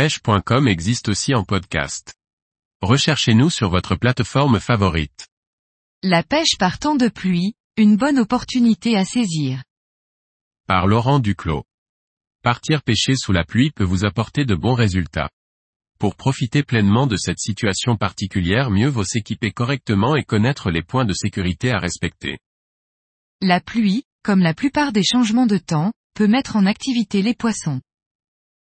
pêche.com existe aussi en podcast. Recherchez-nous sur votre plateforme favorite. La pêche par temps de pluie, une bonne opportunité à saisir. Par Laurent Duclos. Partir pêcher sous la pluie peut vous apporter de bons résultats. Pour profiter pleinement de cette situation particulière mieux vaut s'équiper correctement et connaître les points de sécurité à respecter. La pluie, comme la plupart des changements de temps, peut mettre en activité les poissons.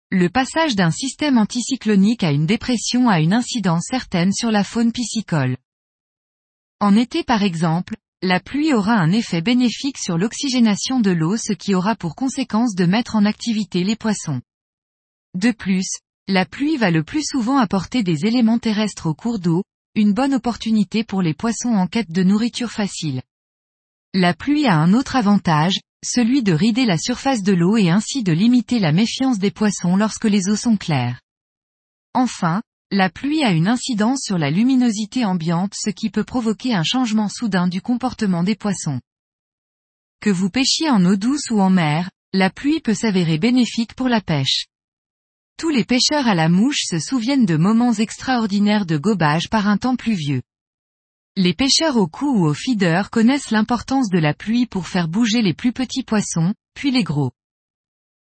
Le passage d'un système anticyclonique à une dépression a une incidence certaine sur la faune piscicole. En été par exemple, la pluie aura un effet bénéfique sur l'oxygénation de l'eau ce qui aura pour conséquence de mettre en activité les poissons. De plus, la pluie va le plus souvent apporter des éléments terrestres au cours d'eau, une bonne opportunité pour les poissons en quête de nourriture facile. La pluie a un autre avantage, celui de rider la surface de l'eau et ainsi de limiter la méfiance des poissons lorsque les eaux sont claires. Enfin, la pluie a une incidence sur la luminosité ambiante ce qui peut provoquer un changement soudain du comportement des poissons. Que vous pêchiez en eau douce ou en mer, la pluie peut s'avérer bénéfique pour la pêche. Tous les pêcheurs à la mouche se souviennent de moments extraordinaires de gobage par un temps pluvieux. Les pêcheurs au cou ou au feeder connaissent l'importance de la pluie pour faire bouger les plus petits poissons, puis les gros.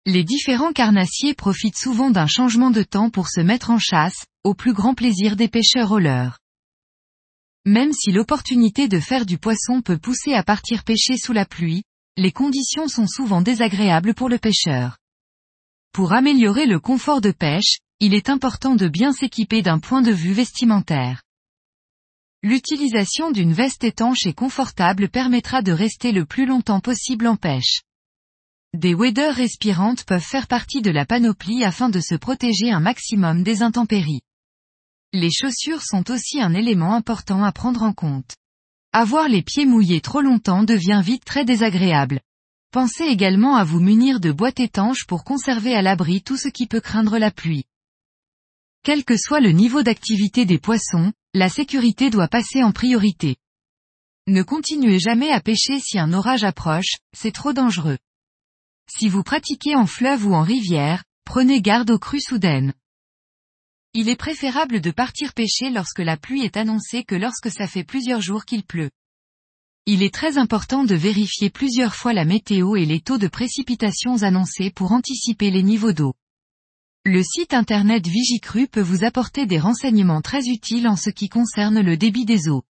Les différents carnassiers profitent souvent d'un changement de temps pour se mettre en chasse, au plus grand plaisir des pêcheurs au leurre. Même si l'opportunité de faire du poisson peut pousser à partir pêcher sous la pluie, les conditions sont souvent désagréables pour le pêcheur. Pour améliorer le confort de pêche, il est important de bien s'équiper d'un point de vue vestimentaire. L'utilisation d'une veste étanche et confortable permettra de rester le plus longtemps possible en pêche. Des waders respirantes peuvent faire partie de la panoplie afin de se protéger un maximum des intempéries. Les chaussures sont aussi un élément important à prendre en compte. Avoir les pieds mouillés trop longtemps devient vite très désagréable. Pensez également à vous munir de boîtes étanches pour conserver à l'abri tout ce qui peut craindre la pluie. Quel que soit le niveau d'activité des poissons, la sécurité doit passer en priorité. Ne continuez jamais à pêcher si un orage approche, c'est trop dangereux. Si vous pratiquez en fleuve ou en rivière, prenez garde aux crues soudaines. Il est préférable de partir pêcher lorsque la pluie est annoncée que lorsque ça fait plusieurs jours qu'il pleut. Il est très important de vérifier plusieurs fois la météo et les taux de précipitations annoncés pour anticiper les niveaux d'eau. Le site internet Vigicru peut vous apporter des renseignements très utiles en ce qui concerne le débit des eaux.